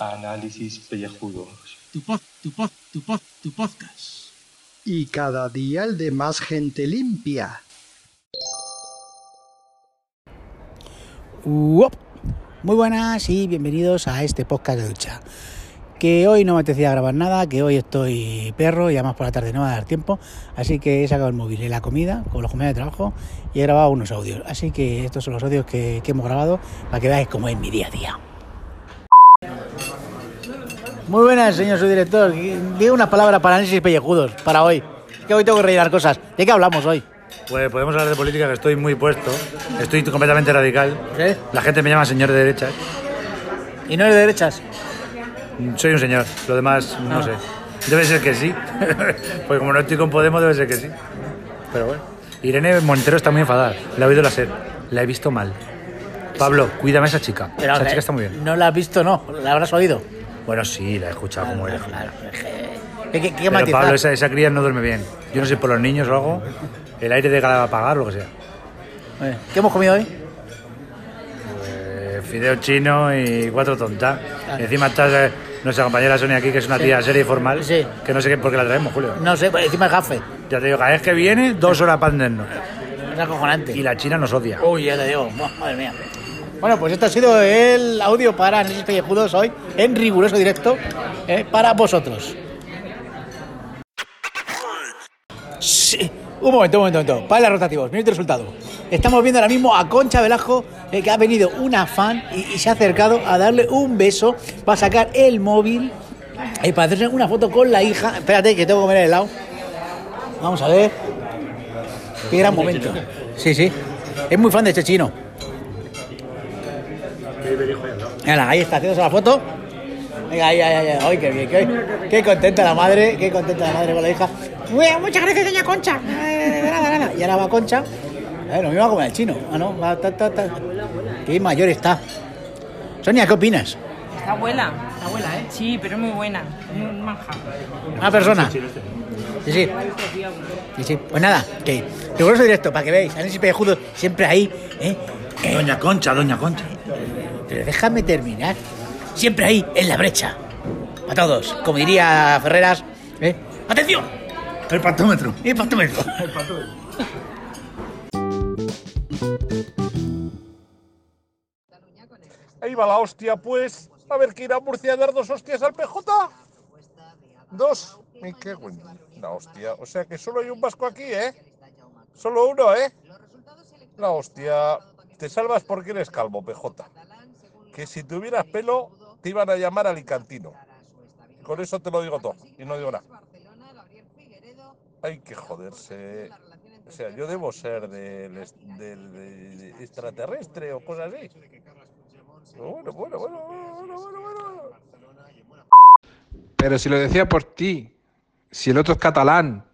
Análisis pellejudos. Tu pod, tu pod, tu pod, tu podcast. Y cada día el de más gente limpia. Uop. Muy buenas y bienvenidos a este podcast de ducha. Que hoy no me apetecía grabar nada, que hoy estoy perro y además por la tarde no va a dar tiempo. Así que he sacado el móvil en la comida, con los comidas de trabajo, y he grabado unos audios. Así que estos son los audios que, que hemos grabado para que veáis cómo es mi día a día. Muy buenas, señor subdirector. Diga unas palabras para análisis pellejudos para hoy. Que hoy tengo que rellenar cosas. ¿De qué hablamos hoy? Pues podemos hablar de política, que estoy muy puesto. Estoy completamente radical. ¿Sí? La gente me llama señor de derecha. ¿Y no es de derechas? Soy un señor. Lo demás, no Ah. sé. Debe ser que sí. Porque como no estoy con Podemos, debe ser que sí. Pero bueno. Irene Montero está muy enfadada. La he oído la ser. La he visto mal. Pablo, cuídame a esa chica. esa chica está muy bien. No la has visto, no. La habrás oído. Bueno, sí, la he escuchado como era. Claro, es que- ¿Qué, qué, qué Pero? Pablo, esa, esa cría no duerme bien. Yo no sé por los niños o algo. El aire de cada apagar o lo que sea. Eh, ¿Qué hemos comido hoy? Eh, fideo chino y cuatro tontas. Encima está eh, nuestra compañera Sonia aquí, que es una tía seria y formal. Sí. Que no sé por qué la traemos, Julio. No sé, pues encima el gafe. Ya te digo, cada vez que viene, dos horas para atendernos. Es acojonante. Y la China nos odia. Uy, ya te digo, madre mía. Bueno, pues este ha sido el audio para Análisis Pellejudos hoy, en riguroso directo, eh, para vosotros. Sí. Un momento, un momento, un momento. Para los rotativos, minuto resultado. Estamos viendo ahora mismo a Concha Velasco, eh, que ha venido una fan y, se ha acercado a darle un beso para sacar el móvil y para hacerse una foto con la hija. Espérate, que tengo que comer el helado. Vamos a ver. Qué gran momento. Sí, sí. Es muy fan de este chino. Mira, ahí está, haciéndose la foto. Venga, ahí, ahí, ahí. Ay, qué bien. Qué, qué contenta la madre, qué contenta la madre con la hija. Muy muchas gracias, doña Concha. Eh, de nada, de nada. Y ahora va Concha. Eh, lo mismo va como el chino. Ah, no, va, ta, ta, ta. Qué mayor está. Sonia, ¿qué opinas? Está abuela, está abuela, ¿eh? Sí, pero es muy buena, muy manja. Una persona. Sí, sí. Sí, sí. Pues nada, que riguroso directo, para que veáis. Análisis pellejudo siempre ahí, ¿eh? Eh, Doña Concha, Doña Concha. Pero déjame terminar. Siempre ahí, en la brecha. A todos. Como diría Ferreras. ¿eh? ¡Atención! El pantómetro. El pantómetro. Ahí va la hostia, pues. A ver que irá a Murcia a dar dos hostias al PJ. Dos. Me cago en la hostia. O sea que solo hay un vasco aquí, ¿eh? Solo uno, ¿eh? La hostia. Te salvas porque eres calvo, PJ. Que si tuvieras pelo, te iban a llamar alicantino. Con eso te lo digo todo. Y no digo nada. Hay que joderse. O sea, yo debo ser del, est- del- de- extraterrestre o cosas así. Bueno, bueno, bueno, bueno, bueno, bueno. Pero si lo decía por ti, si el otro es catalán.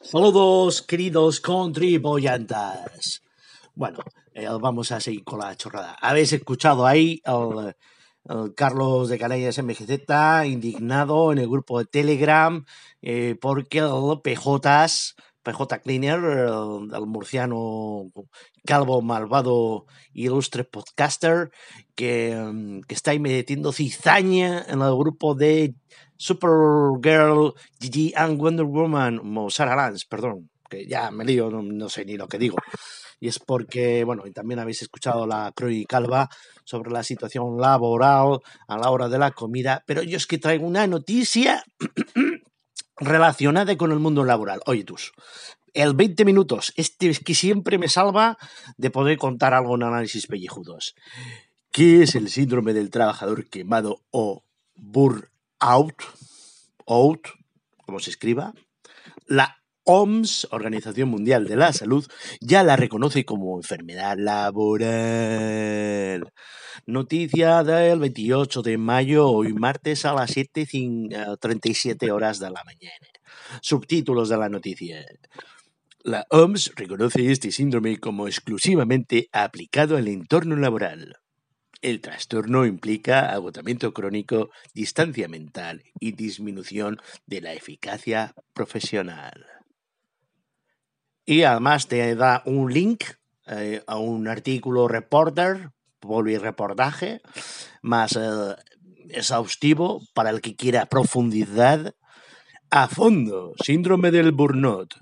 Saludos, queridos contribuyentes. Bueno, eh, vamos a seguir con la chorrada. Habéis escuchado ahí Carlos de Canallas MGZ indignado en el grupo de Telegram eh, porque el PJs, PJ Cleaner, el, murciano calvo, malvado, ilustre podcaster, que, que está ahí metiendo cizaña en el grupo de Supergirl, Gigi and Wonder Woman, o Sarah Lance, perdón, que ya me lío, no, no sé ni lo que digo. Y es porque, bueno, y también habéis escuchado la crónica calva sobre la situación laboral a la hora de la comida, pero yo es que traigo una noticia relacionada con el mundo laboral. Oye, tú, el 20 minutos, este es que siempre me salva de poder contar algo en análisis pellejudos. ¿Qué es el síndrome del trabajador quemado o burnout? Out, como se escriba. La OMS, Organización Mundial de la Salud, ya la reconoce como enfermedad laboral. Noticia del 28 de mayo, hoy martes a las 7.37 horas de la mañana. Subtítulos de la noticia. La OMS reconoce este síndrome como exclusivamente aplicado al entorno laboral. El trastorno implica agotamiento crónico, distancia mental y disminución de la eficacia profesional. Y además te da un link eh, a un artículo reporter, reportaje, más eh, exhaustivo para el que quiera profundidad a fondo. Síndrome del burnout.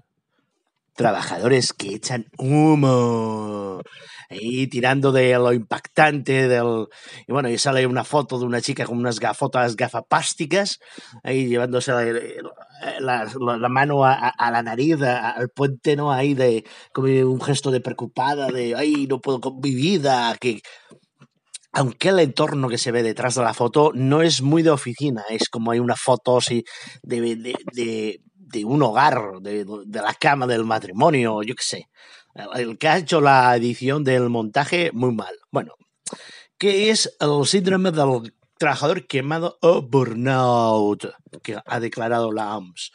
Trabajadores que echan humo. Ahí tirando de lo impactante del... Y bueno, y sale una foto de una chica con unas gafotas gafapásticas, ahí llevándose la, la- la mano a, a- la nariz, a- al puente, ¿no? Ahí de como un gesto de preocupada, de, ay, no puedo con mi vida, que... Aunque el entorno que se ve detrás de la foto no es muy de oficina, es como hay una foto así de, de, de- de un hogar, de, de la cama del matrimonio, yo qué sé. El que ha hecho la edición del montaje, muy mal. Bueno, ¿qué es el síndrome del trabajador quemado o burnout? Que ha declarado la OMS.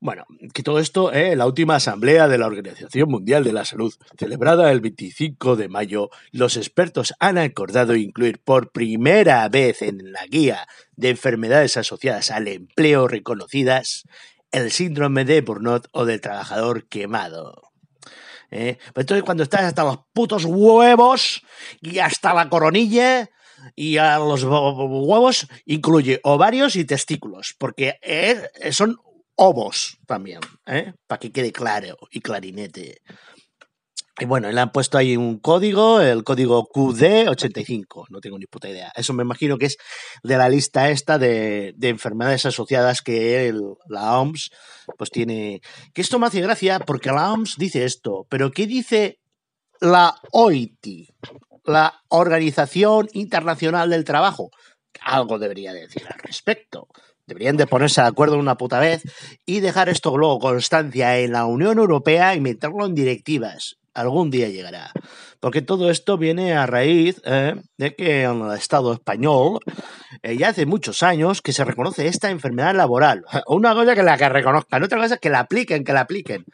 Bueno, que todo esto, eh, la última asamblea de la Organización Mundial de la Salud, celebrada el 25 de mayo, los expertos han acordado incluir por primera vez en la guía de enfermedades asociadas al empleo reconocidas el síndrome de burnout o del trabajador quemado. ¿eh? Pues Entonces, cuando estás hasta los putos huevos y hasta la coronilla y a los huevos incluye ovarios y testículos, porque son ovos también, ¿eh? para que quede claro y clarinete. Y bueno, le han puesto ahí un código, el código QD85, no tengo ni puta idea. Eso me imagino que es de la lista esta de, de enfermedades asociadas que la OMS pues tiene... Que esto me hace gracia porque la OMS dice esto, pero ¿qué dice la OIT? La Organización Internacional del Trabajo. Algo debería decir al respecto. Deberían de ponerse de acuerdo una puta vez y dejar esto luego constancia en la Unión Europea y meterlo en directivas. Algún día llegará. Porque todo esto viene a raíz eh, de que en el Estado español eh, ya hace muchos años que se reconoce esta enfermedad laboral. Una cosa que la que reconozcan, otra cosa que la apliquen, que la apliquen.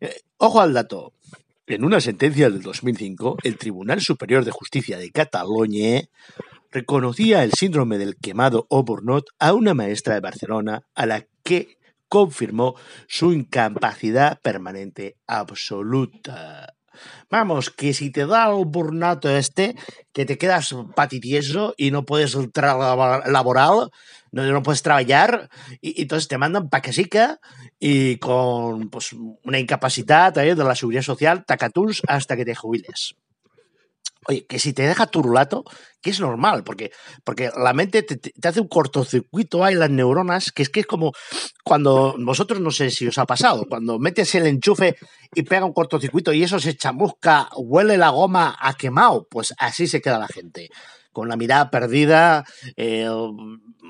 Eh, ojo al dato. En una sentencia del 2005, el Tribunal Superior de Justicia de Cataluña reconocía el síndrome del quemado o a una maestra de Barcelona a la que confirmó su incapacidad permanente absoluta. Vamos, que si te da el burnout este, que te quedas patitieso y no puedes laboral, no, no puedes trabajar, y, entonces te mandan pa' casica y con pues, una incapacidad eh, de la seguridad social, tacatuns hasta que te jubiles. Oye, que si te deja turulato, que es normal, porque, porque la mente te, te- te hace un cortocircuito ahí las neuronas, que es que es como cuando vosotros no sé si os ha pasado, cuando metes el enchufe y pega un cortocircuito y eso se chamusca, huele la goma a quemado, pues así se queda la gente, con la mirada perdida, eh,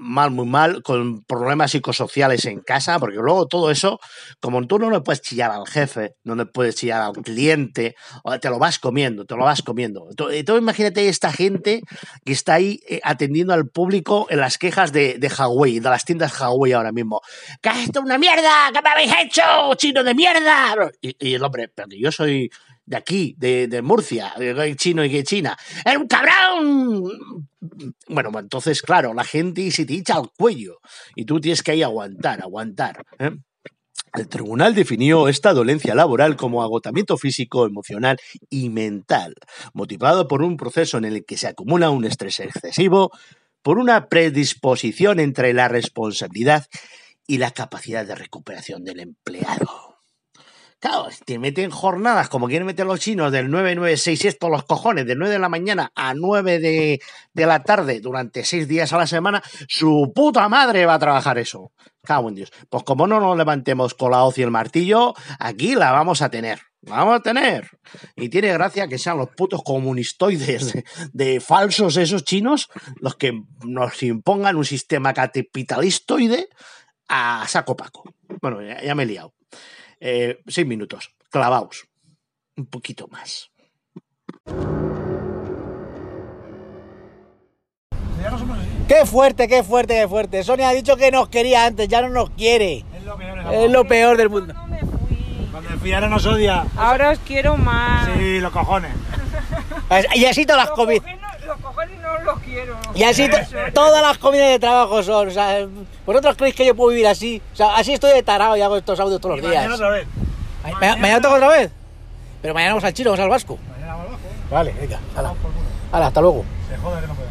mal, muy mal, con problemas psicosociales en casa, porque luego todo eso, como tú no le puedes chillar al jefe, no le puedes chillar al cliente, te lo vas comiendo, te lo vas comiendo. Entonces imagínate esta gente que está ahí eh, atendiendo al público en las quejas de, de Huawei, de las tiendas Huawei ahora mismo. ¡Que esto es una mierda! ¿Qué me habéis hecho, chino de mierda? Y, y el hombre, pero que yo soy de aquí, de, Murcia, de chino y que China. ¡Es un cabrón! Bueno, pues entonces, claro, la gente se te echa al cuello y tú tienes que ahí aguantar, aguantar. ¿eh? El tribunal definió esta dolencia laboral como agotamiento físico, emocional y mental, motivado por un proceso en el que se acumula un estrés excesivo, por una predisposición entre la responsabilidad y la capacidad de recuperación del empleado. Claro, te meten jornadas como quieren meter los chinos del 996 todos los cojones, de 9 de la mañana a 9 de, de la tarde durante 6 días a la semana, su puta madre va a trabajar eso. Cago en Dios. Pues como no nos levantemos con la hoz y el martillo, aquí la vamos a tener. La vamos a tener. Y tiene gracia que sean los putos comunistoides de, de falsos esos chinos los que nos impongan un sistema capitalistoide a saco paco. Bueno, ya, ya me he liado. Eh, seis minutos, clavaos. Un poquito más. Qué fuerte, qué fuerte, qué fuerte. Sonia ha dicho que nos quería antes, ya no nos quiere. Es lo peor, Es lo peor del mundo. No me fui. Cuando el fiara nos odia. Ahora os quiero más. Sí, los cojones. Y así te las Los comí. cojones, los cojones no los quiero. Y así to- todas las comidas de trabajo son. O sea, ¿vosotros creéis que yo puedo vivir así? O sea, así estoy de tarado y hago estos audios todos los días. vez. Ma- ma- ¿Mañana toca otra vez? Pero mañana vamos al chino, vamos al vasco. Vale, venga, hala. Hala, hasta luego. Se joda que no pueda.